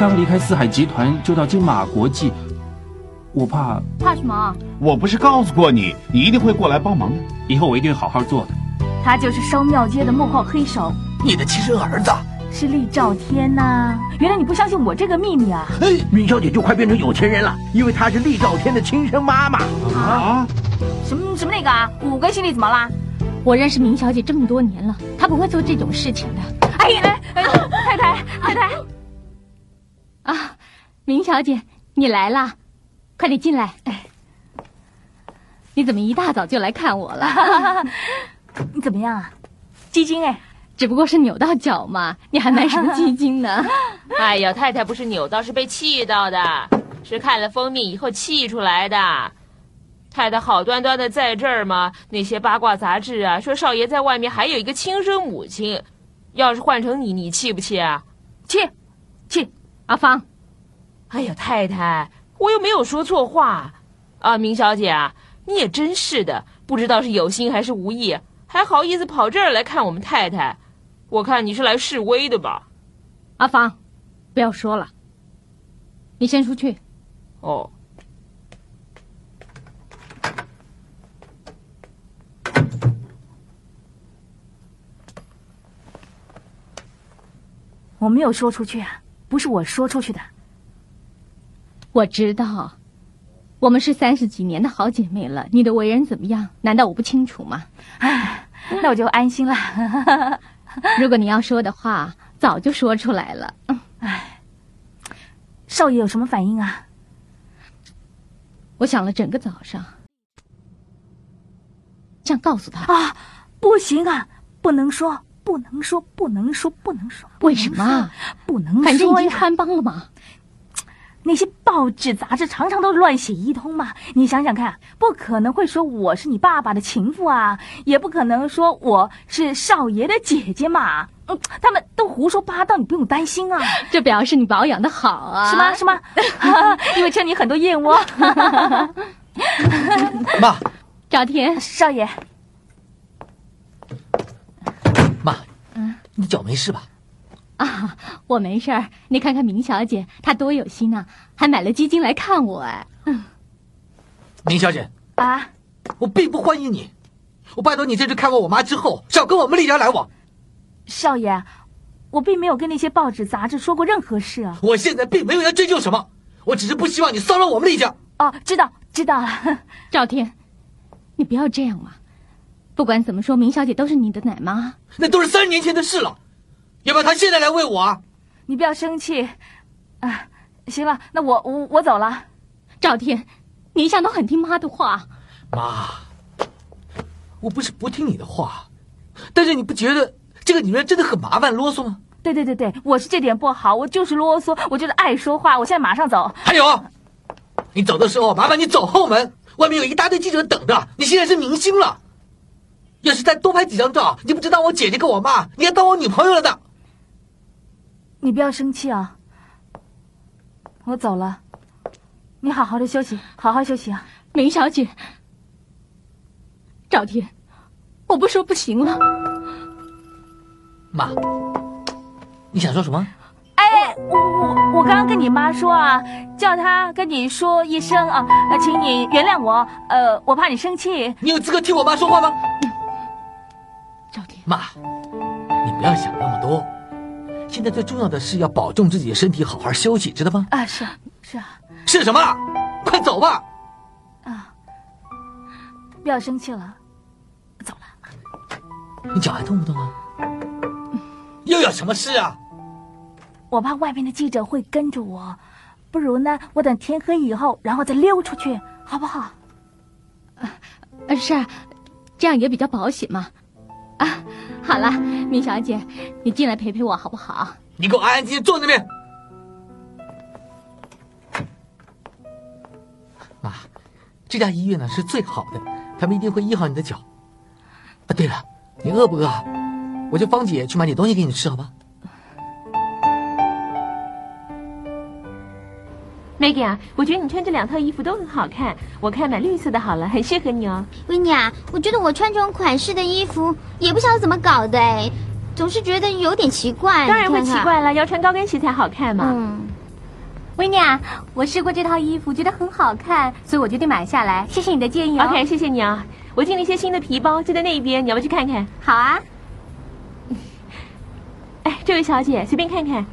刚离开四海集团，就到金马国际，我怕怕什么？我不是告诉过你，你一定会过来帮忙的。以后我一定好好做的。他就是烧庙街的幕后黑手，你的亲生儿子。是厉兆天呐、原来你不相信我这个秘密啊？哎，明小姐就快变成有钱人了，因为她是厉兆天的亲生妈妈。啊！什么什么那个啊？五根心里怎么啦？我认识明小姐这么多年了，她不会做这种事情的。哎哎哎，太太太太，啊，明小姐，你来啦，快点进来。哎，你怎么一大早就来看我了？你怎么样啊？鸡精哎，只不过是扭到脚嘛，你还买什么鸡精呢？哎呀，太太不是扭到，是被气到的，是看了封面以后气出来的。太太好端端的在这儿嘛，那些八卦杂志啊，说少爷在外面还有一个亲生母亲，要是换成你，你气不气啊？气气，阿芳，哎呀，太太，我又没有说错话，啊，明小姐啊，你也真是的，不知道是有心还是无意，还好意思跑这儿来看我们太太，我看你是来示威的吧？阿芳，不要说了，你先出去。哦。我没有说出去啊，不是我说出去的。我知道，我们是三十几年的好姐妹了，你的为人怎么样？难道我不清楚吗？唉，那我就安心了。如果你要说的话，早就说出来了。唉，少爷有什么反应啊？我想了整个早上，想告诉他啊，不行啊，不能说，不能说，不能说，不能说。为什么？不能说反正已经穿帮了嘛。那些报纸杂志常常都乱写一通嘛，你想想看，不可能会说我是你爸爸的情妇啊，也不可能说我是少爷的姐姐嘛。嗯，他们都胡说八道，你不用担心啊。这表示你保养的好啊。是吗？是吗？因为欠你很多燕窝。妈，赵天，少爷，你脚没事吧？啊，我没事儿。你看看明小姐，她多有心啊，还买了基金来看我哎。嗯明小姐，啊，我并不欢迎你。我拜托你这次看过我妈之后，少跟我们厉家来往。少爷，我并没有跟那些报纸杂志说过任何事啊。我现在并没有要追究什么，我只是不希望你骚扰我们厉家。哦，知道知道了。赵天，你不要这样嘛。不管怎么说，明小姐都是你的奶妈。那都是三十年前的事了，要不要她现在来喂我啊？你不要生气。啊，行了，那我我我走了。赵天，你一向都很听妈的话。妈，我不是不听你的话，但是你不觉得这个女人真的很麻烦啰嗦吗？对对对对，我是这点不好，我就是啰嗦，我就是爱说话。我现在马上走。还有，你走的时候麻烦你走后门，外面有一大堆记者等着。你现在是明星了。要是再多拍几张照，你不知道我姐姐跟我妈，你还当我女朋友了呢。你不要生气啊，我走了，你好好的休息，好好休息啊。明小姐，赵天，我不说不行了。妈，你想说什么？哎，我我我刚刚跟你妈说啊，叫她跟你说一声啊，呃请你原谅我，呃，我怕你生气。你有资格替我妈说话吗？妈，你不要想那么多。现在最重要的是要保重自己的身体，好好休息，知道吗？啊，是啊是啊是什么？快走吧！啊，不要生气了，走了。你脚还痛不痛啊？又有什么事啊？我怕外面的记者会跟着我，不如呢，我等天黑以后，然后再溜出去，好不好？啊，是啊，这样也比较保险嘛。啊，好了，米小姐，你进来陪陪我好不好？你给我安安静静坐那边。妈，这家医院呢是最好的，他们一定会医好你的脚。啊，对了，你饿不饿？我叫芳姐去买点东西给你吃，好吧？Maggie 啊，我觉得你穿这两套衣服都很好看，我看买绿色的好了，很适合你哦。维尼啊，我觉得我穿这种款式的衣服也不晓得怎么搞的哎，总是觉得有点奇怪。当然会。奇怪了，要穿高跟鞋才好看嘛。嗯，维尼啊，我试过这套衣服，觉得很好看，所以我决定买下来。谢谢你的建议哦。OK，谢谢你啊。我进了一些新的皮包，就在那边，你要不要去看看？好啊。哎，这位小姐，随便看看。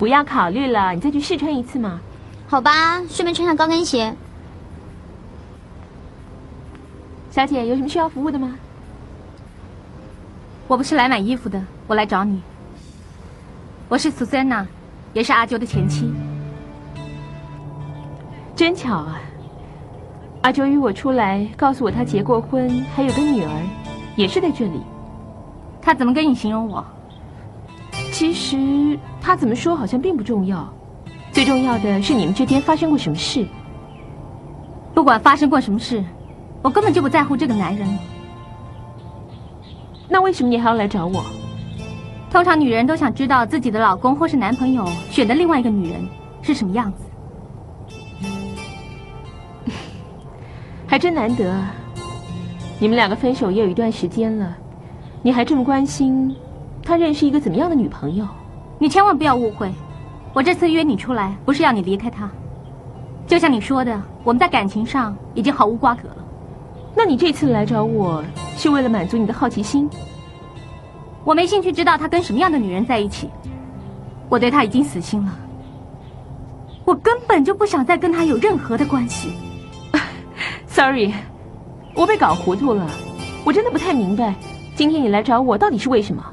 不要考虑了，你再去试穿一次嘛。好吧，顺便穿上高跟鞋。小姐，有什么需要服务的吗？我不是来买衣服的，我来找你。我是苏珊娜，也是阿啾的前妻。真巧啊！阿周约我出来，告诉我他结过婚，还有个女儿，也是在这里。他怎么跟你形容我？其实他怎么说好像并不重要，最重要的是你们之间发生过什么事。不管发生过什么事，我根本就不在乎这个男人。那为什么你还要来找我？通常女人都想知道自己的老公或是男朋友选的另外一个女人是什么样子。还真难得！你们两个分手也有一段时间了，你还这么关心他认识一个怎么样的女朋友？你千万不要误会，我这次约你出来不是要你离开他。就像你说的，我们在感情上已经毫无瓜葛了。那你这次来找我是为了满足你的好奇心？我没兴趣知道他跟什么样的女人在一起，我对他已经死心了。我根本就不想再跟他有任何的关系。Sorry，我被搞糊涂了，我真的不太明白，今天你来找我到底是为什么？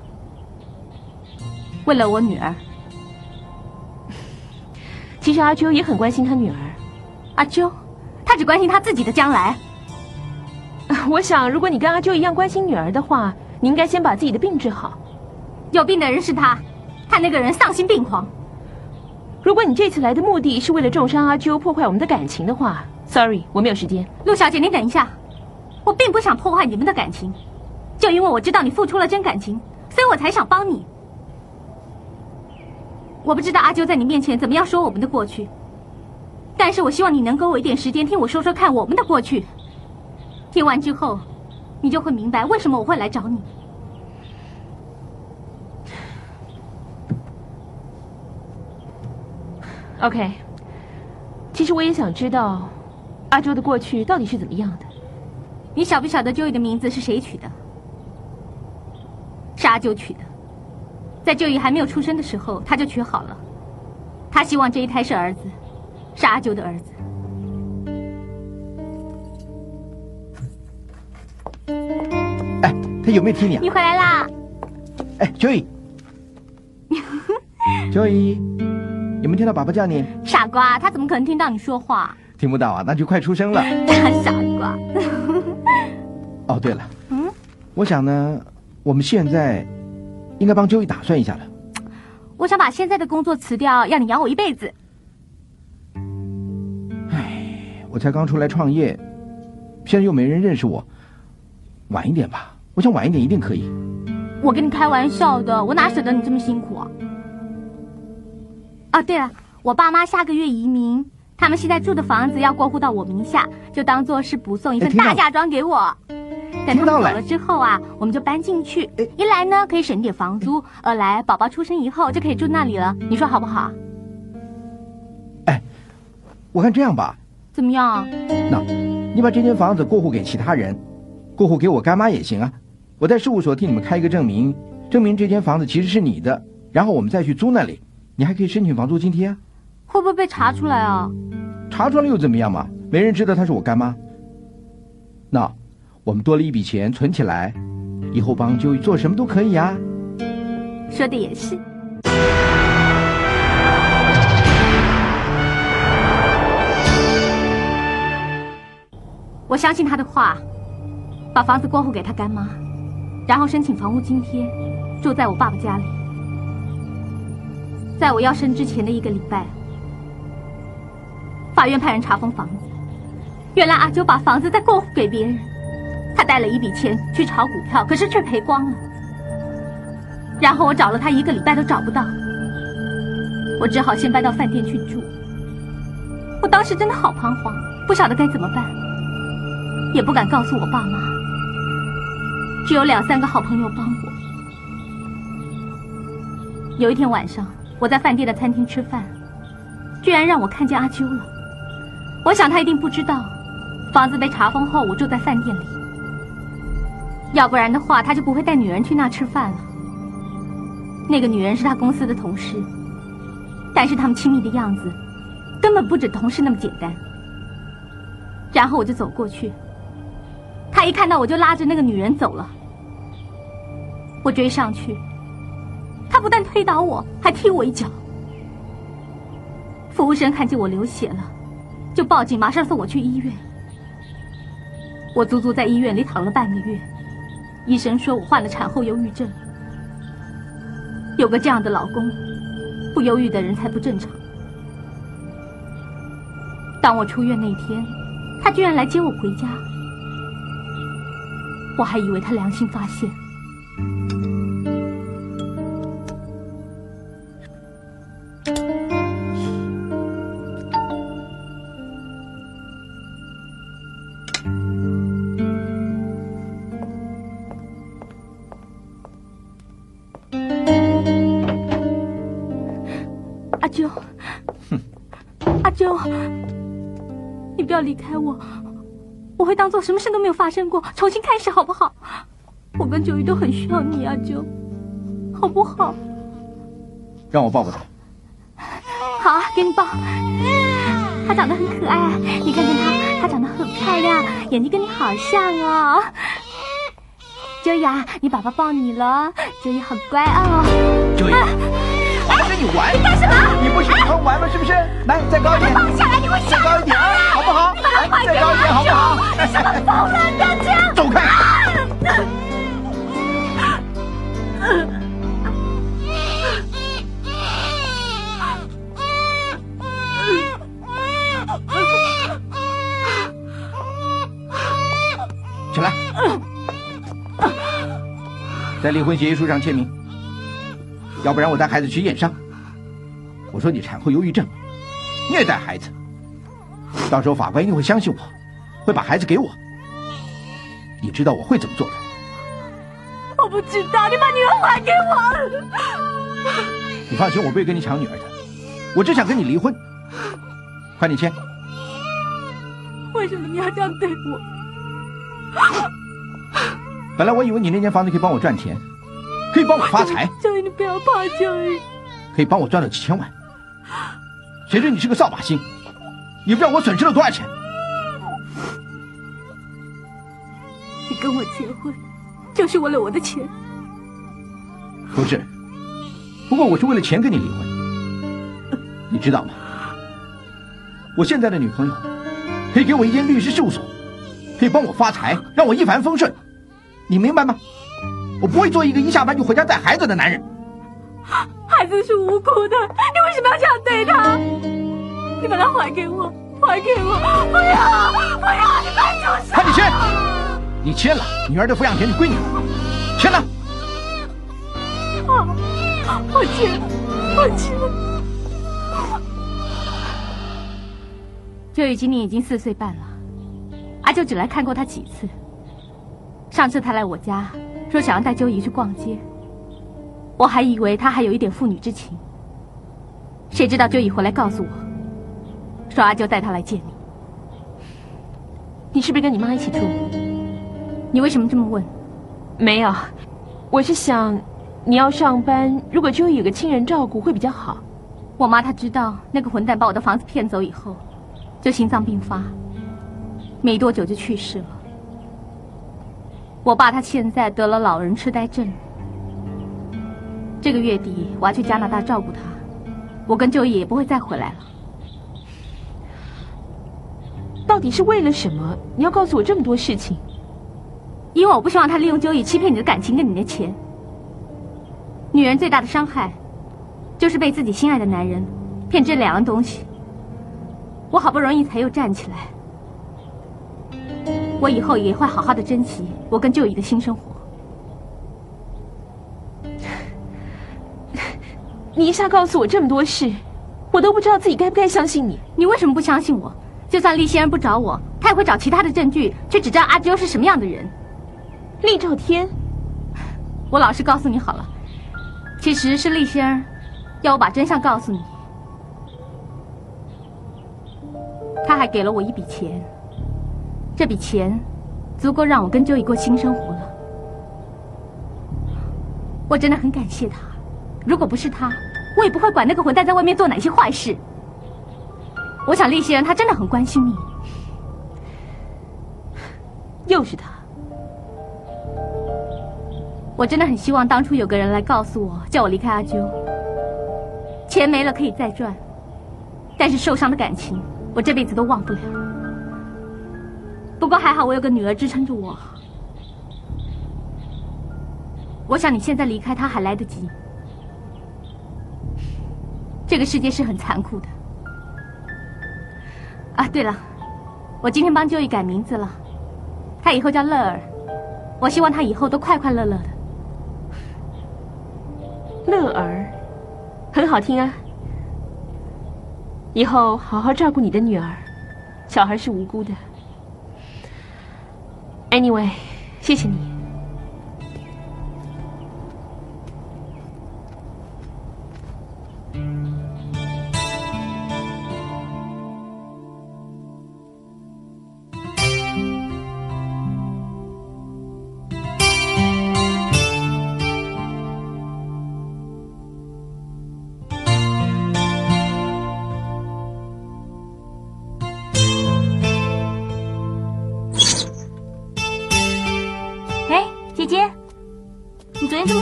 为了我女儿，其实阿啾也很关心他女儿。阿啾，他只关心他自己的将来。我想，如果你跟阿啾一样关心女儿的话，你应该先把自己的病治好。有病的人是他，他那个人丧心病狂。如果你这次来的目的是为了重伤阿啾、破坏我们的感情的话，Sorry，我没有时间。陆小姐，你等一下，我并不想破坏你们的感情，就因为我知道你付出了真感情，所以我才想帮你。我不知道阿啾在你面前怎么样说我们的过去，但是我希望你能给我一点时间，听我说说看我们的过去。听完之后，你就会明白为什么我会来找你。OK，其实我也想知道阿周的过去到底是怎么样的。你晓不晓得 Joey 的名字是谁取的？是阿九取的。在 Joey 还没有出生的时候，他就娶好了。他希望这一胎是儿子，是阿九的儿子。哎，他有没有听你啊？你回来啦！哎，Joey，Joey，有没有听到爸爸叫你？傻瓜，他怎么可能听到你说话？听不到啊，那就快出生了。大 傻瓜。哦，对了，嗯，我想呢，我们现在应该帮 Joey 打算一下了。我想把现在的工作辞掉，要你养我一辈子。我才刚出来创业，现在又没人认识我，晚一点吧，我想晚一点一定可以。我跟你开玩笑的，我哪舍得你这么辛苦啊？哦，对了，我爸妈下个月移民，他们现在住的房子要过户到我名下，就当做是补送一份大嫁妆给我。等他们听到了走了之后啊，我们就搬进去。一来呢可以省点房租，二来宝宝出生以后就可以住那里了。你说好不好？我看这样吧，怎么样？那，你把这间房子过户给其他人，过户给我干妈也行啊。我在事务所替你们开一个证明，证明这间房子其实是你的，然后我们再去租那里，你还可以申请房租津贴啊。会不会被查出来啊？查出来又怎么样嘛？没人知道她是我干妈。那，我们多了一笔钱存起来，以后帮就做什么都可以啊。说的也是。我相信他的话，把房子过户给他干妈，然后申请房屋津贴，住在我爸爸家里。在我要生之前的一个礼拜，法院派人查封房子，原来阿九把房子再过户给别人，带了一笔钱去炒股票，可是却赔光了。然后我找了他一个礼拜都找不到，我只好先搬到饭店去住。我当时真的好彷徨，不晓得该怎么办，也不敢告诉我爸妈。只有两三个好朋友帮我。有一天晚上，我在饭店的餐厅吃饭，居然让我看见阿啾了。我想他一定不知道，房子被查封后，我住在饭店里。要不然的话，他就不会带女人去那吃饭了。那个女人是他公司的同事，但是他们亲密的样子，根本不止同事那么简单。然后我就走过去，他一看到我就拉着那个女人走了。我追上去，他不但推倒我，还踢我一脚。服务生看见我流血了，就报警，马上送我去医院。我足足在医院里躺了半个月，医生说我患了产后忧郁症。有个这样的老公，不忧郁的人才不正常。当我出院那天，他居然来接我回家，我还以为他良心发现。要离开我，我会当做什么事都没有发生过，重新开始好不好？我跟九一都很需要你，阿啾，好不好？让我抱抱他。好啊，给你抱。他长得很可爱，你看看他，他长得很漂亮，眼睛跟你好像哦。九一啊，你爸爸抱你了，九一好乖哦。九一，我要跟你玩。你干什么？你不喜欢玩吗？是不是？来，再高一点。放下来，你会再高一点啊，好不好？来，再高一点，好不好？你什么疯了？不要这样！走开！起来，在离婚协议书上签名，要不然我带孩子去验伤。我说你产后忧郁症，虐待孩子，到时候法官一定会相信我，会把孩子给我。你知道我会怎么做的？我不知道，你把女儿还给我。你放心，我不会跟你抢女儿的，我只想跟你离婚。快点签！为什么你要这样对我？本来我以为你那间房子可以帮我赚钱，可以帮我发财，九一，你不要怕，九一。可以帮我赚到几千万。谁知你是个扫把星，你不知道我损失了多少钱。你跟我结婚，就是为了我的钱。不是，不过我是为了钱跟你离婚，你知道吗？我现在的女朋友可以给我一间律师事务所，可以帮我发财，让我一帆风顺，你明白吗？我不会做一个一下班就回家带孩子的男人。孩子是无辜的，你为什么要这样对他？你把它还给我，还给我！不要，不要！你搬出去！快点签！你签了，女儿的抚养权就归你了，签了。啊，我签，我签。周宇今年已经四岁半了，阿舅只来看过他几次。上次他来我家，说想要带周姨去逛街，我还以为他还有一点父女之情。谁知道周姨回来告诉我，说阿舅带他来见你。你是不是跟你妈一起住？你为什么这么问？没有，我是想，你要上班，如果周怡有个亲人照顾会比较好。我妈她知道那个混蛋把我的房子骗走以后。就心脏病发，没多久就去世了。我爸他现在得了老人痴呆症，这个月底我要去加拿大照顾他，我跟舅爷也不会再回来了。到底是为了什么？你要告诉我这么多事情？因为我不希望他利用周易欺骗你的感情跟你的钱。女人最大的伤害，就是被自己心爱的男人骗这两样东西。我好不容易才又站起来，我以后也会好好的珍惜我跟舅姨的新生活。你一下告诉我这么多事，我都不知道自己该不该相信你。你为什么不相信我？就算厉先生不找我，他也会找其他的证据去指证阿周是什么样的人。厉兆天，我老实告诉你好了，其实是厉先生要我把真相告诉你。他还给了我一笔钱，这笔钱足够让我跟周怡过新生活了。我真的很感谢他，如果不是他，我也不会管那个混蛋在外面做哪些坏事。我想厉先生他真的很关心你，又是他。我真的很希望当初有个人来告诉我，叫我离开阿啾。钱没了可以再赚，但是受伤的感情。我这辈子都忘不了。不过还好，我有个女儿支撑着我。我想你现在离开他还来得及。这个世界是很残酷的。啊，对了，我今天帮就义改名字了，他以后叫乐儿。我希望他以后都快快乐乐的。乐儿，很好听啊。以后好好照顾你的女儿，小孩是无辜的。Anyway，谢谢你。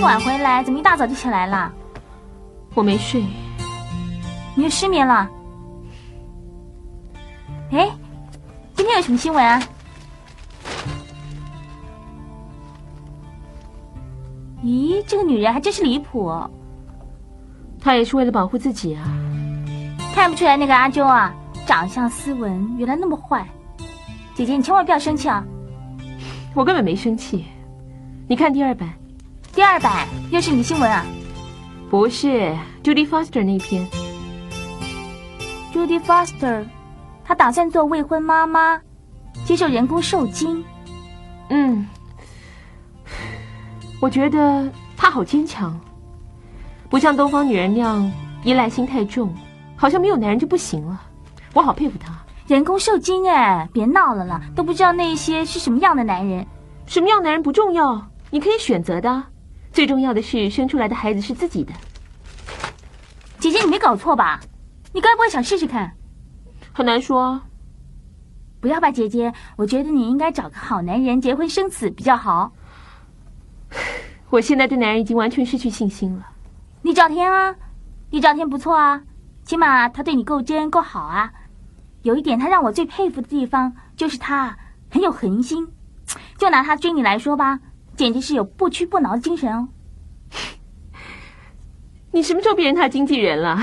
晚回来，怎么一大早就起来了？我没睡，你又失眠了。哎，今天有什么新闻啊？咦，这个女人还真是离谱。她也是为了保护自己啊。看不出来那个阿周啊，长相斯文，原来那么坏。姐姐，你千万不要生气啊。我根本没生气。你看第二版。第二版又是你的新闻啊？不是，Judy Foster 那篇。Judy Foster，她打算做未婚妈妈，接受人工受精。嗯，我觉得她好坚强，不像东方女人那样依赖心太重，好像没有男人就不行了。我好佩服她。人工受精哎，别闹了啦，都不知道那些是什么样的男人。什么样男人不重要，你可以选择的。最重要的是，生出来的孩子是自己的。姐姐，你没搞错吧？你该不会想试试看？很难说。不要吧，姐姐，我觉得你应该找个好男人结婚生子比较好。我现在对男人已经完全失去信心了。厉兆天啊，厉兆天不错啊，起码他对你够真够好啊。有一点，他让我最佩服的地方就是他很有恒心。就拿他追你来说吧。简直是有不屈不挠的精神哦！你什么时候变成他经纪人了？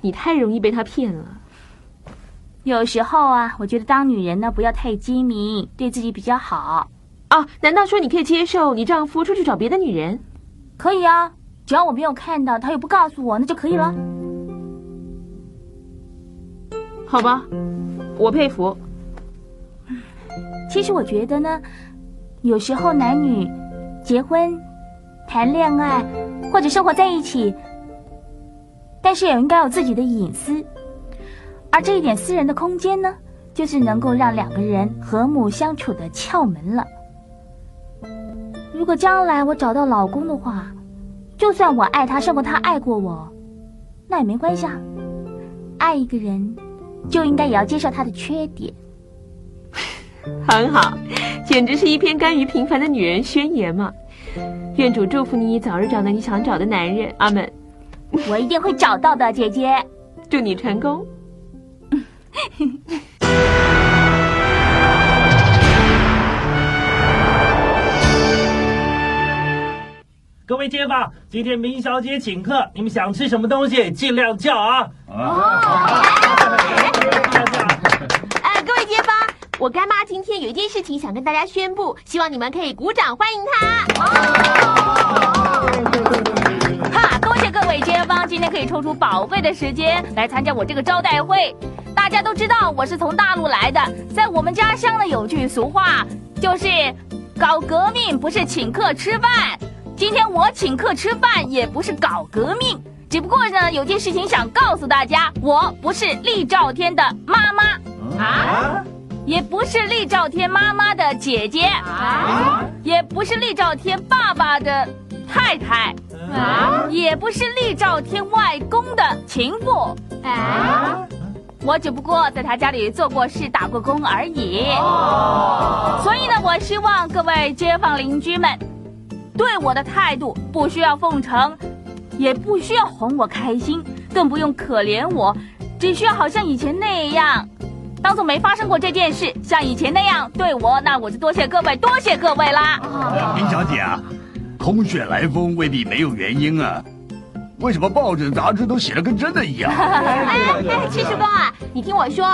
你太容易被他骗了。有时候啊，我觉得当女人呢，不要太精明，对自己比较好。哦，哦，难道说你可以接受你丈夫出去找别的女人？可以啊，只要我没有看到，他又不告诉我，那就可以了。好吧，我佩服。其实我觉得呢，有时候男女结婚、谈恋爱或者生活在一起，但是也应该有自己的隐私，而这一点私人的空间呢，就是能够让两个人和睦相处的窍门了。如果将来我找到老公的话，就算我爱他胜过他爱过我，那也没关系啊。爱一个人，就应该也要接受他的缺点。很好，简直是一篇甘于平凡的女人宣言嘛！愿主祝福你早日找到你想找的男人，阿门。我一定会找到的，姐姐。祝你成功。各位街坊，今天明小姐请客，你们想吃什么东西，尽量叫啊！我干妈今天有一件事情想跟大家宣布，希望你们可以鼓掌欢迎她。哈，多谢各位街坊，今天可以抽出宝贵的时间来参加我这个招待会。大家都知道我是从大陆来的，在我们家乡呢有句俗话，就是搞革命不是请客吃饭。今天我请客吃饭也不是搞革命，只不过呢有件事情想告诉大家，我不是厉兆天的妈妈啊，也不是厉兆天妈妈的姐姐啊，也不是厉兆天爸爸的太太啊，也不是厉兆天外公的情妇。啊。我只不过在他家里做过事、打过工而已，所以呢，我希望各位街坊邻居们对我的态度不需要奉承，也不需要哄我开心，更不用可怜我，只需要好像以前那样，当做没发生过这件事，像以前那样对我，那我就多谢各位，多谢各位啦。林小姐啊，空穴来风未必没有原因啊。为什么报纸杂志都写的跟真的一样？哎 哎，赤石公啊，你听我说，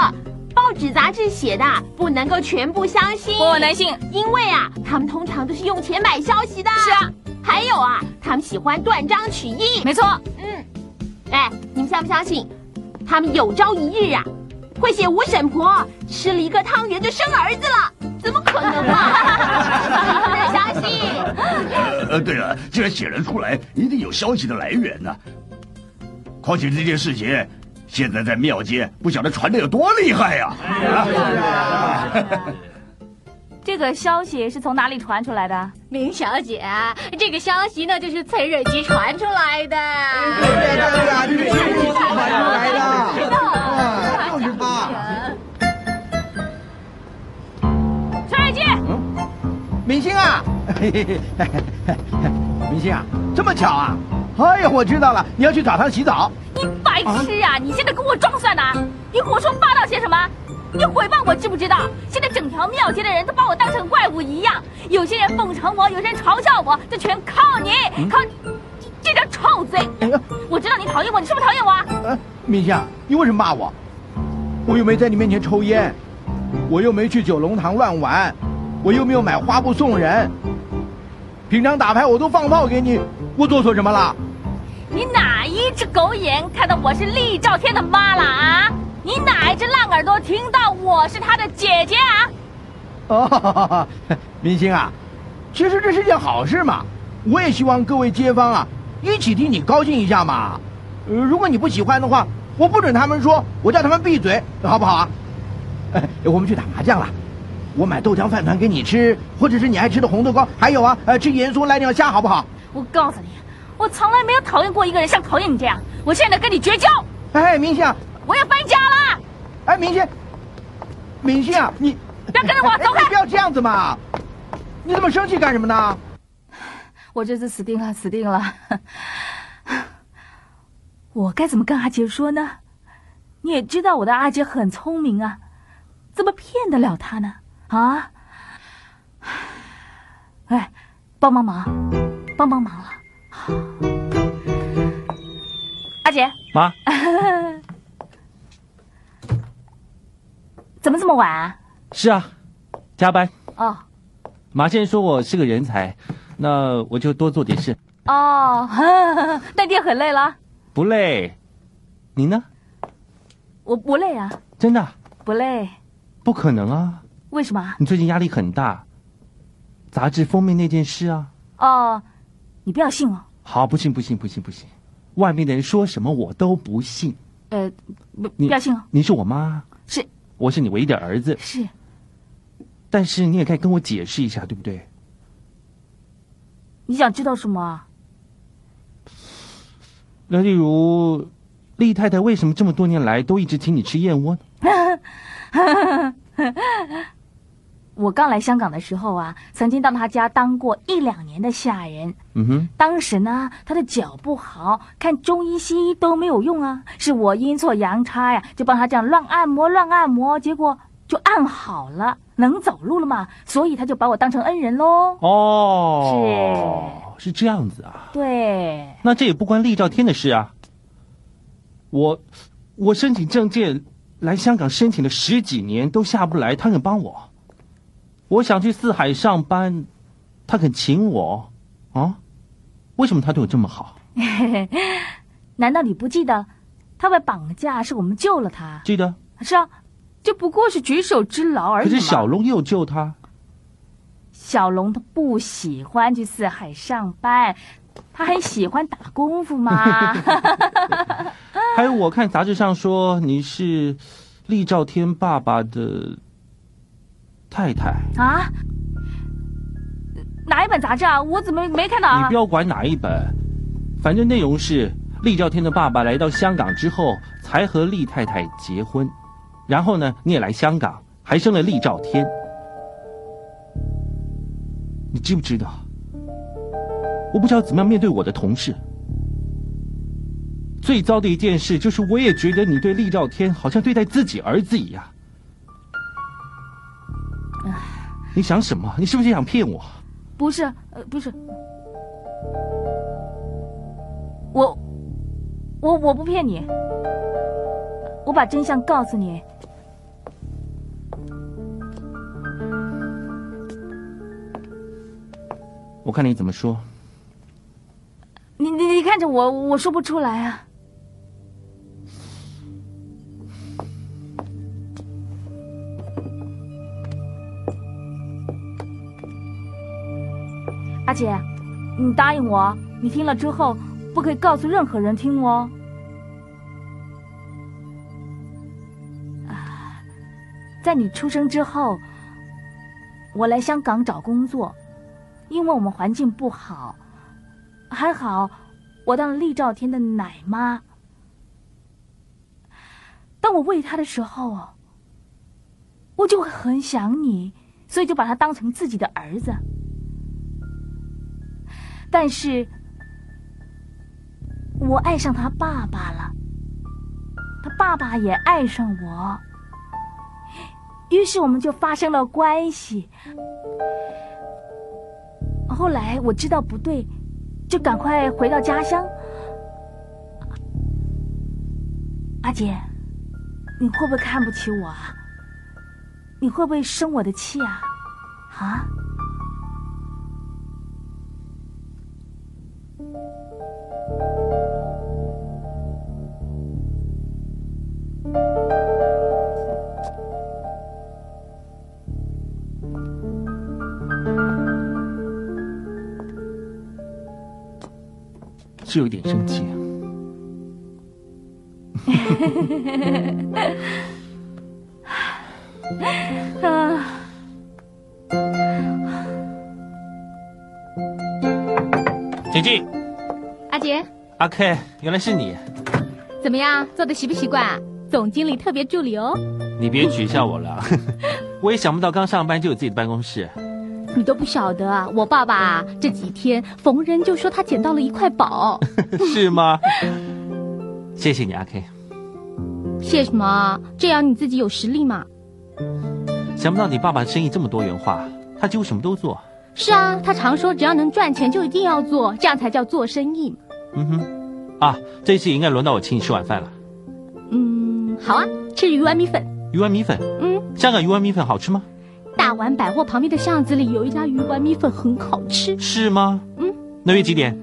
报纸杂志写的不能够全部相信，不能信，因为啊，他们通常都是用钱买消息的。是啊，还有啊，他们喜欢断章取义。没错，嗯，哎，你们相不相信？他们有朝一日啊，会写吴婶婆吃了一个汤圆就生儿子了？怎么可能嘛？不能相信。呃，对了，既然写了出来，一定有消息的来源呢。况且这件事情现在在庙街，不晓得传的有多厉害呀！这个消息是从哪里传出来的？明小姐，这个消息呢，就是崔瑞吉传出来的。对对对啊，就是崔瑞吉传出来的。明星啊，明星啊，这么巧啊！哎呀，我知道了，你要去澡堂洗澡。你白痴啊！你现在跟我装蒜呢？你胡说八道些什么？你诽谤我知不知道？现在整条庙街的人都把我当成怪物一样，有些人奉承我，有些人嘲笑我，这全靠你，靠你这张臭嘴！我知道你讨厌我，你是不是讨厌我？呃，明星，你为什么骂我？我又没在你面前抽烟，我又没去九龙塘乱玩，我又没有买花布送人。平常打牌我都放炮给你，我做错什么了？你哪一只狗眼看到我是厉兆天的妈了啊？你哪一只烂耳朵听到我是他的姐姐啊？哦，明星啊，其实这是件好事嘛。我也希望各位街坊啊，一起替你高兴一下嘛。呃，如果你不喜欢的话，我不准他们说，我叫他们闭嘴，好不好啊？哎，我们去打麻将了，我买豆浆饭团给你吃，或者是你爱吃的红豆糕，还有啊，呃，吃盐酥来两虾，好不好？我告诉你，我从来没有讨厌过一个人像讨厌你这样，我现在跟你绝交。哎，明星。我要搬家了！哎，明星，明星啊，你不要跟着我，走开！不要这样子嘛！你这么生气干什么呢？我这次死定了，死定了！我该怎么跟阿杰说呢？你也知道我的阿杰很聪明啊，怎么骗得了他呢？啊！哎，帮帮忙，帮帮忙了！阿杰，妈。怎么这么晚啊？是啊，加班。哦，马先生说我是个人才，那我就多做点事。哦，那爹很累了？不累，你呢？我不累啊，真的？不累。不可能啊！为什么？你最近压力很大，杂志封面那件事啊。哦，你不要信哦。好，不信，不信，不信，不信。外面的人说什么我都不信。呃，不，不要信哦。你是我妈，是，我是你唯一的儿子，是。但是你也该跟我解释一下，对不对？你想知道什么？那例如，厉太太为什么这么多年来都一直请你吃燕窝呢？我刚来香港的时候啊，曾经到他家当过一两年的下人。嗯哼，当时呢，他的脚不好，看中医西医都没有用啊，是我阴错阳差呀，就帮他这样乱按摩乱按摩，结果就按好了，能走路了嘛，所以他就把我当成恩人喽。哦，是是这样子啊。对。那这也不关厉兆天的事啊。我，我申请证件来香港申请了十几年都下不来，他肯帮我。我想去四海上班，他肯请我，啊？为什么他对我这么好？难道你不记得，他被绑架是我们救了他？记得。是啊，这不过是举手之劳而已可是小龙又救他。小龙他不喜欢去四海上班，他很喜欢打功夫嘛。还有，我看杂志上说你是厉兆天爸爸的。太太啊，哪一本杂志啊？我怎么没看到啊？你不要管哪一本，反正内容是厉兆天的爸爸来到香港之后，才和厉太太结婚，然后呢，你也来香港，还生了厉兆天。你知不知道？我不知道怎么样面对我的同事。最糟的一件事就是，我也觉得你对厉兆天好像对待自己儿子一样。你想什么？你是不是想骗我？不是，呃，不是，我，我我不骗你，我把真相告诉你。我看你怎么说。你你你看着我，我说不出来啊。姐，你答应我，你听了之后不可以告诉任何人听哦。啊，在你出生之后，我来香港找工作，因为我们环境不好，还好我当了厉兆天的奶妈。当我喂他的时候，我就会很想你，所以就把他当成自己的儿子。但是，我爱上他爸爸了，他爸爸也爱上我，于是我们就发生了关系。后来我知道不对，就赶快回到家乡。阿姐，你会不会看不起我啊？你会不会生我的气啊？啊？是有点生气。啊！请进。阿杰。阿 K，原来是你。怎么样，做的习不习惯？总经理特别助理哦。你别取笑我了，我也想不到刚上班就有自己的办公室。你都不晓得，我爸爸这几天逢人就说他捡到了一块宝，是吗？谢谢你，阿 K。谢什么？这样你自己有实力嘛。想不到你爸爸生意这么多元化，他几乎什么都做。是啊，他常说只要能赚钱就一定要做，这样才叫做生意嘛。嗯哼，啊，这次应该轮到我请你吃晚饭了。嗯，好啊，吃鱼丸米粉。鱼丸米粉？嗯，香港鱼丸米粉好吃吗？大丸百货旁边的巷子里有一家鱼丸米粉很好吃。是吗？嗯。那约几点？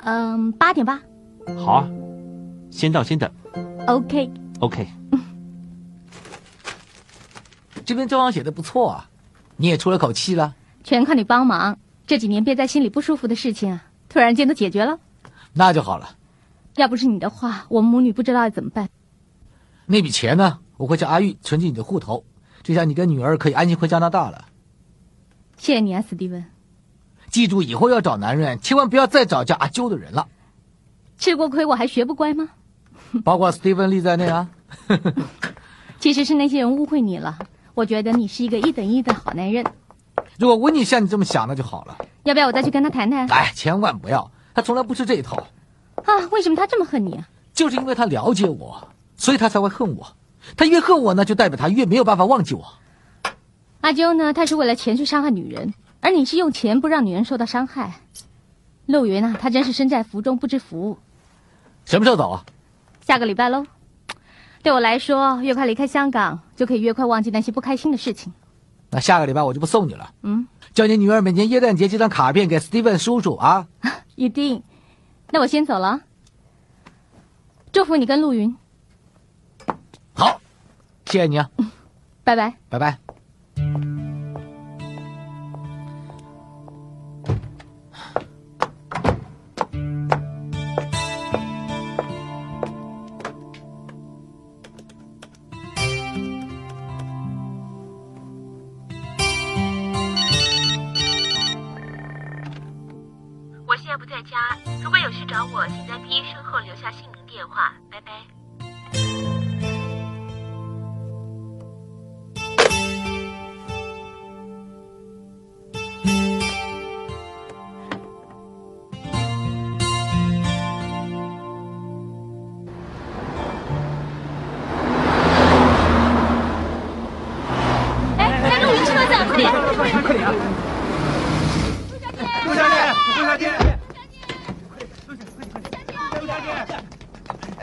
嗯，八点吧。好啊，先到先等。OK。OK。这篇专访写的不错啊，你也出了口气了。全靠你帮忙，这几年憋在心里不舒服的事情啊，突然间都解决了。那就好了。要不是你的话，我们母女不知道要怎么办。那笔钱呢？我会叫阿玉存进你的户头，这下你跟女儿可以安心回加拿大了。谢谢你啊，史蒂文。记住，以后要找男人，千万不要再找叫阿啾的人了。吃过亏我还学不乖吗？包括史蒂文利在内啊。其实是那些人误会你了。我觉得你是一个一等一的好男人。如果温妮像你这么想，那就好了。要不要我再去跟他谈谈？哎，千万不要，他从来不吃这一套。啊，为什么他这么恨你啊？就是因为他了解我，所以他才会恨我。他越恨我呢，就代表他越没有办法忘记我。阿娇呢？他是为了钱去伤害女人，而你是用钱不让女人受到伤害。陆云啊，他真是身在福中不知福。什么时候走啊？下个礼拜喽。对我来说，越快离开香港，就可以越快忘记那些不开心的事情。那下个礼拜我就不送你了。嗯，叫你女儿每年耶诞节寄张卡片给 Steven 叔叔啊。一定。那我先走了。祝福你跟陆云。好，谢谢你啊。拜拜。拜拜。Yes.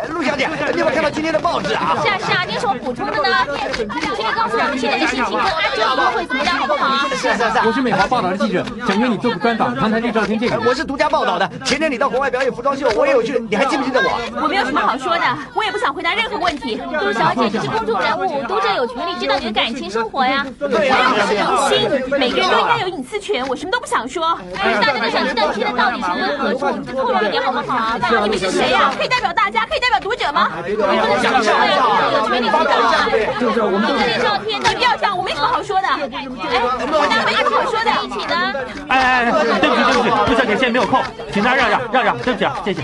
陆小姐，你有没有看到今天的报纸啊？是啊是啊，你有什么补充的呢？请你告诉我们现在的心情跟阿啾约会怎么样，好不好？是是是。我是美华报道的记者，想约你做个专访，谈谈这赵天这个。我是独家报道的。前天你到国外表演服装秀，我也有去，你还记不记得我？我没有什么好说的，我也不想回答任何问题。陆小姐，你是公众人物，读者有权利知道你的感情生活呀。对呀。我又不是明星，每个人都应该有隐私权，我什么都不想说。但是大家都想知道现在到底情为何处，你就透露一点好不好？你们是谁呀？可以代表大家，可以代表读者吗？你不能这么说呀，读者有权利知道啊。就是我们这些照片，你不要这样，我没什么好说的。哎，我当然没什么好说的，一起的。哎哎哎，对不起对不起，陆小姐现在没有空，请大家让让让让，对不起啊，谢谢。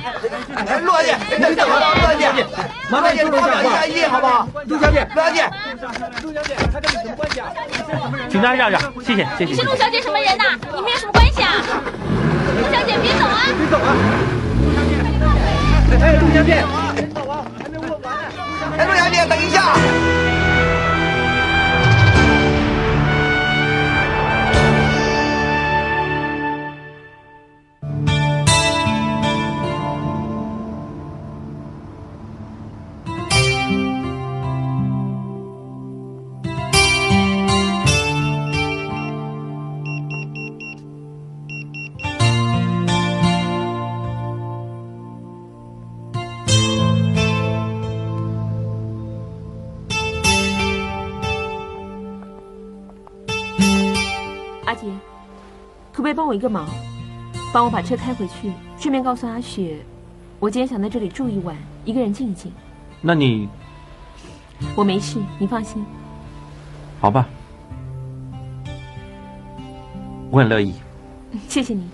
哎，陆小姐，等等，陆小姐，麻烦你发表一下好不好？陆小姐，陆小姐，陆小姐，她跟你什么关系啊？请大家让让，谢谢谢谢。你是陆小姐什么人呐？你们有什么关系啊？陆小姐别走啊！别走啊！哎，陆小姐，别走啊，还没问完。哎，陆小姐，等一下。以帮我一个忙？帮我把车开回去，顺便告诉阿雪，我今天想在这里住一晚，一个人静一静。那你我没事，你放心。好吧，我很乐意。谢谢你。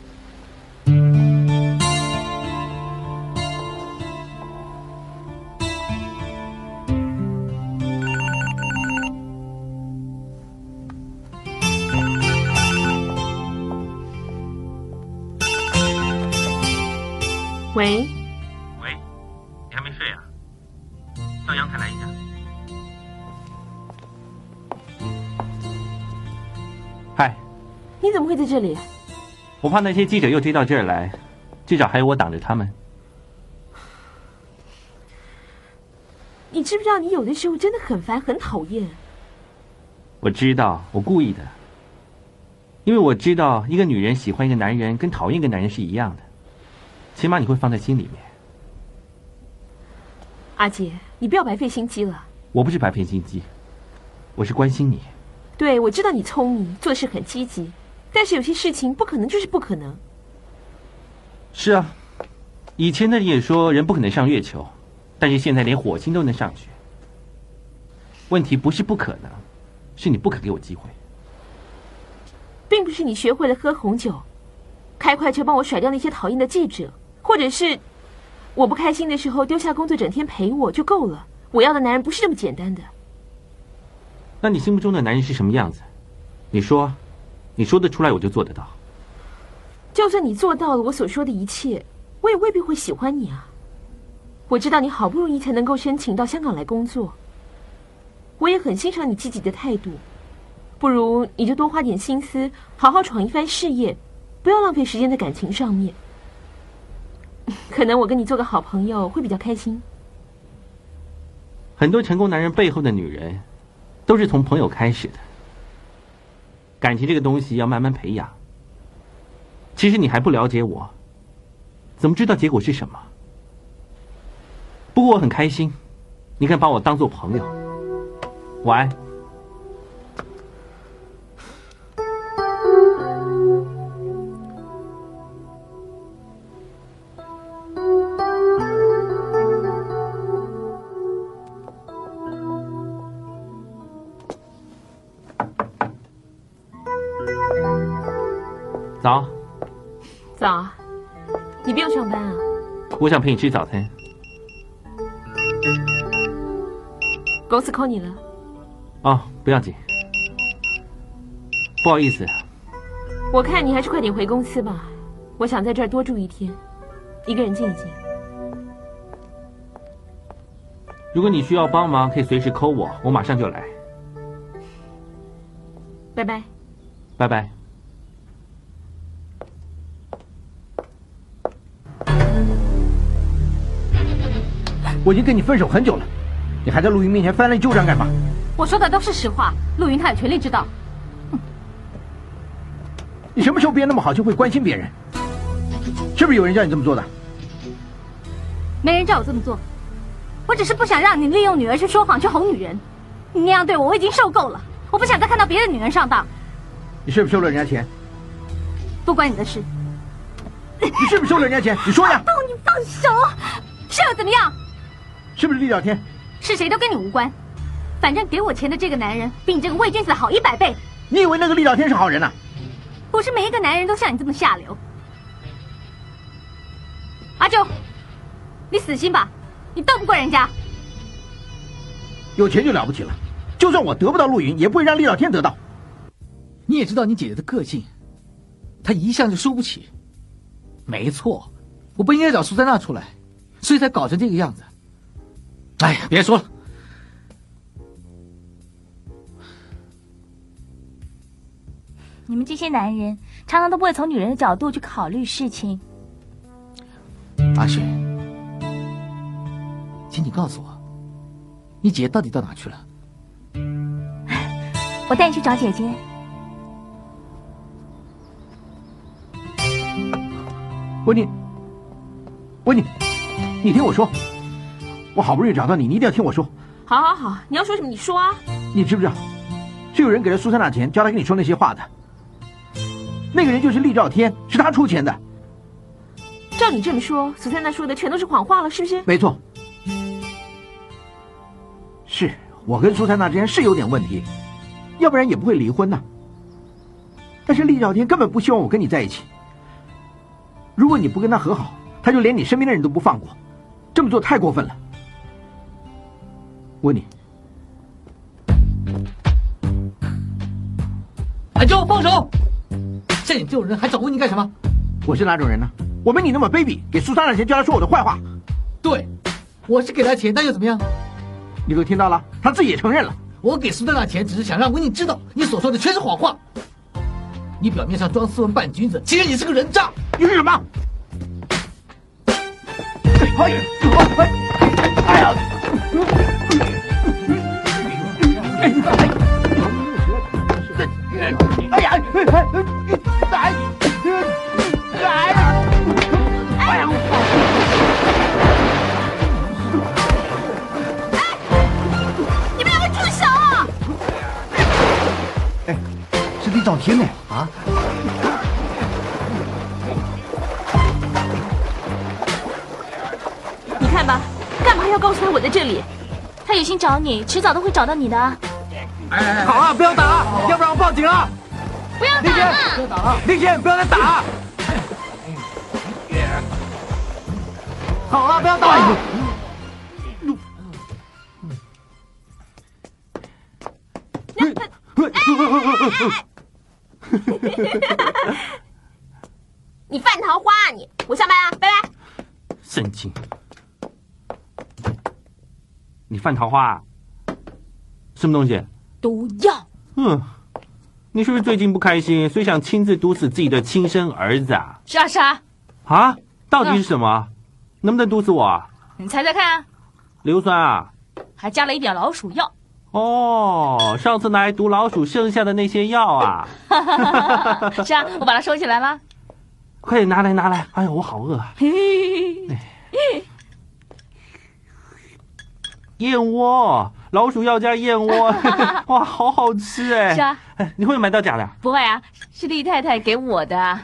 这里？我怕那些记者又追到这儿来，至少还有我挡着他们。你知不知道，你有的时候真的很烦，很讨厌。我知道，我故意的，因为我知道一个女人喜欢一个男人跟讨厌一个男人是一样的，起码你会放在心里面。阿杰，你不要白费心机了。我不是白费心机，我是关心你。对，我知道你聪明，做事很积极，但是有些事情不可能就是不可能。是啊，以前的人也说人不可能上月球，但是现在连火星都能上去。问题不是不可能，是你不肯给我机会。并不是你学会了喝红酒，开快车帮我甩掉那些讨厌的记者，或者是我不开心的时候丢下工作整天陪我就够了。我要的男人不是这么简单的。那你心目中的男人是什么样子？你说，你说得出来我就做得到。就算你做到了我所说的一切，我也未必会喜欢你啊。我知道你好不容易才能够申请到香港来工作，我也很欣赏你积极的态度。不如你就多花点心思，好好闯一番事业，不要浪费时间在感情上面。可能我跟你做个好朋友会比较开心。很多成功男人背后的女人，都是从朋友开始的。感情这个东西要慢慢培养。其实你还不了解我，怎么知道结果是什么？不过我很开心，你敢把我当做朋友。晚安。早，早，你不用上班啊？我想陪你吃早餐。公司 call 你了。哦，不要紧。不好意思。我看你还是快点回公司吧。我想在这儿多住一天，一个人静一静。如果你需要帮忙，可以随时 call 我，我马上就来。拜拜。拜拜。我已经跟你分手很久了，你还在陆云面前翻来旧账干嘛？我说的都是实话，陆云他有权利知道。你什么时候变那么好，就会关心别人？是不是有人叫你这么做的？没人叫我这么做，我只是不想让你利用女儿去说谎、去哄女人。你那样对我，我已经受够了。我不想再看到别的女人上当。你是不是收了人家钱？不关你的事。你是不是收了人家钱？你说呀！放你放手！是又怎么样？是不是厉兆天？是谁都跟你无关。反正给我钱的这个男人比你这个伪君子好一百倍。你以为那个厉兆天是好人呢？不是每一个男人都像你这么下流。阿周，你死心吧，你斗不过人家。有钱就了不起了，就算我得不到陆云，也不会让厉兆天得到。你也知道你姐姐的个性，她一向就输不起。没错，我不应该找苏珊娜出来，所以才搞成这个样子。哎呀，别说了。你们这些男人常常都不会从女人的角度去考虑事情。阿雪，请你告诉我，你姐到底到哪去了？我带你去找姐姐。温妮，温妮，你听我说，我好不容易找到你，你一定要听我说。好，好，好，你要说什么你说啊。你知不知道，是有人给了苏珊娜钱，叫她跟你说那些话的。那个人就是厉兆天，是他出钱的。照你这么说，苏珊娜说的全都是谎话了，是不是？没错，是我跟苏珊娜之间是有点问题，要不然也不会离婚呐。但是厉兆天根本不希望我跟你在一起。如果你不跟他和好，他就连你身边的人都不放过，这么做太过分了。问你，阿周，放手！像你这种人还找问你干什么？我是哪种人呢？我没你那么卑鄙，给苏三的钱，叫她说我的坏话。对，我是给他钱，那又怎么样？你都听到了，他自己也承认了。我给苏珊娜钱，只是想让温妮知道，你所说的全是谎话。你表面上装斯文扮君子，其实你是个人渣。你是什么？哎呀！哎呀！哎，哎，哎呀！哎你们两个住手！哎，是李兆天呢啊！你看吧，干嘛要告诉他我在这里？他有心找你，迟早都会找到你的。哎，好啊，不要打了，要不然我报警啊！不要打了！不要打了！丽仙，不要再打！好啊，不要打了！你犯桃花啊你！我下班了，拜拜。神经！你犯桃花？啊什么东西？毒药。嗯，你是不是最近不开心，所以想亲自毒死自己的亲生儿子啊？是啊是啊。啊？到底是什么？能不能毒死我？你猜猜看啊。硫酸啊？还加了一点老鼠药。哦，上次拿来毒老鼠剩下的那些药啊。是啊，我把它收起来了。快点拿来拿来！哎呀，我好饿啊！燕窝，老鼠药加燕窝，哇，好好吃哎！是啊，你会买到假的？不会啊，是厉太太给我的。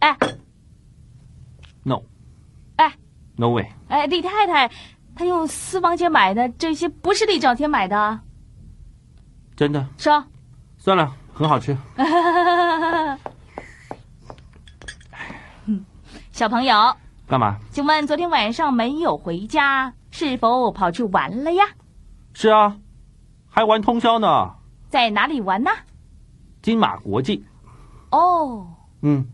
哎，no，哎，no way！哎，厉太太，她用私房钱买的这些不是厉兆天买的，真的？是啊。算了，很好吃。小朋友，干嘛？请问昨天晚上没有回家，是否跑去玩了呀？是啊，还玩通宵呢。在哪里玩呢？金马国际。哦。嗯。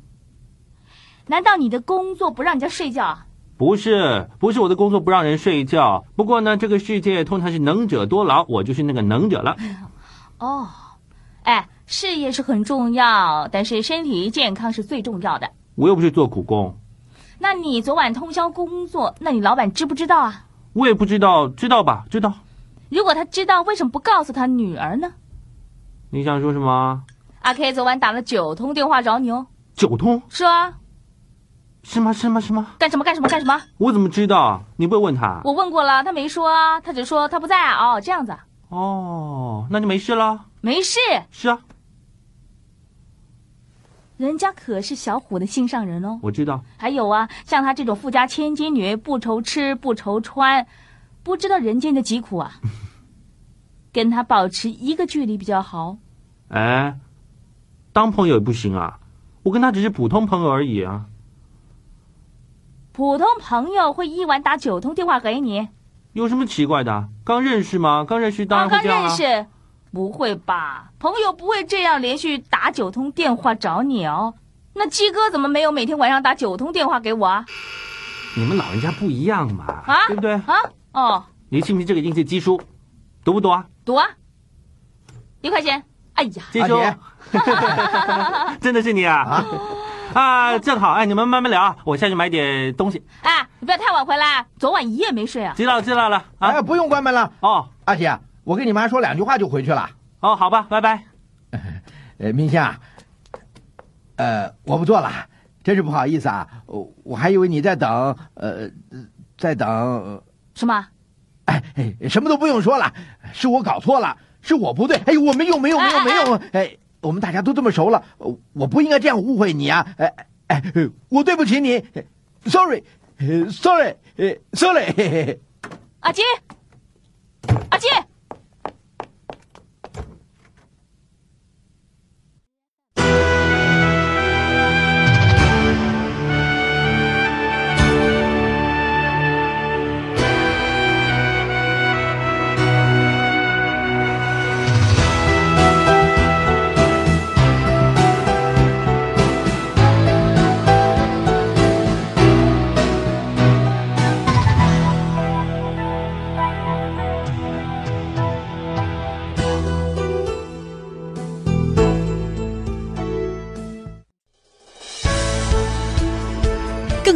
难道你的工作不让人家睡觉？不是，不是我的工作不让人睡觉。不过呢，这个世界通常是能者多劳，我就是那个能者了。哦，哎，事业是很重要，但是身体健康是最重要的。我又不是做苦工。那你昨晚通宵工作，那你老板知不知道啊？我也不知道，知道吧？知道。如果他知道，为什么不告诉他女儿呢？你想说什么？阿 K 昨晚打了九通电话找你哦。九通？是啊。是吗？是吗？是吗？干什么？干什么？干什么？我怎么知道？你不会问他？我问过了，他没说啊，他只说他不在啊。哦，这样子。哦，那就没事了。没事。是啊。人家可是小虎的心上人哦，我知道。还有啊，像他这种富家千金女，不愁吃不愁穿，不知道人间的疾苦啊。跟他保持一个距离比较好。哎，当朋友也不行啊，我跟他只是普通朋友而已啊。普通朋友会一晚打九通电话给你？有什么奇怪的？刚认识吗？刚认识当然认识。不会吧，朋友不会这样连续打九通电话找你哦。那鸡哥怎么没有每天晚上打九通电话给我啊？你们老人家不一样嘛，啊，对不对？啊，哦，你信不信这个应届基书？读不读啊？读啊，一块钱。哎呀，鸡叔，真的是你啊！啊啊，正好，哎，你们慢慢聊，我下去买点东西。哎，你不要太晚回来，昨晚一夜没睡啊。知道知道了，哎，不用关门了。哦，阿姐。我跟你妈说两句话就回去了。哦，好吧，拜拜。呃，明星啊，呃，我不做了，真是不好意思啊。我我还以为你在等，呃，在等什么？哎，什么都不用说了，是我搞错了，是我不对。哎，我没有，没有，没有，没有。哎，我们大家都这么熟了，我不应该这样误会你啊。哎哎，我对不起你，sorry，sorry，sorry。阿金，阿金。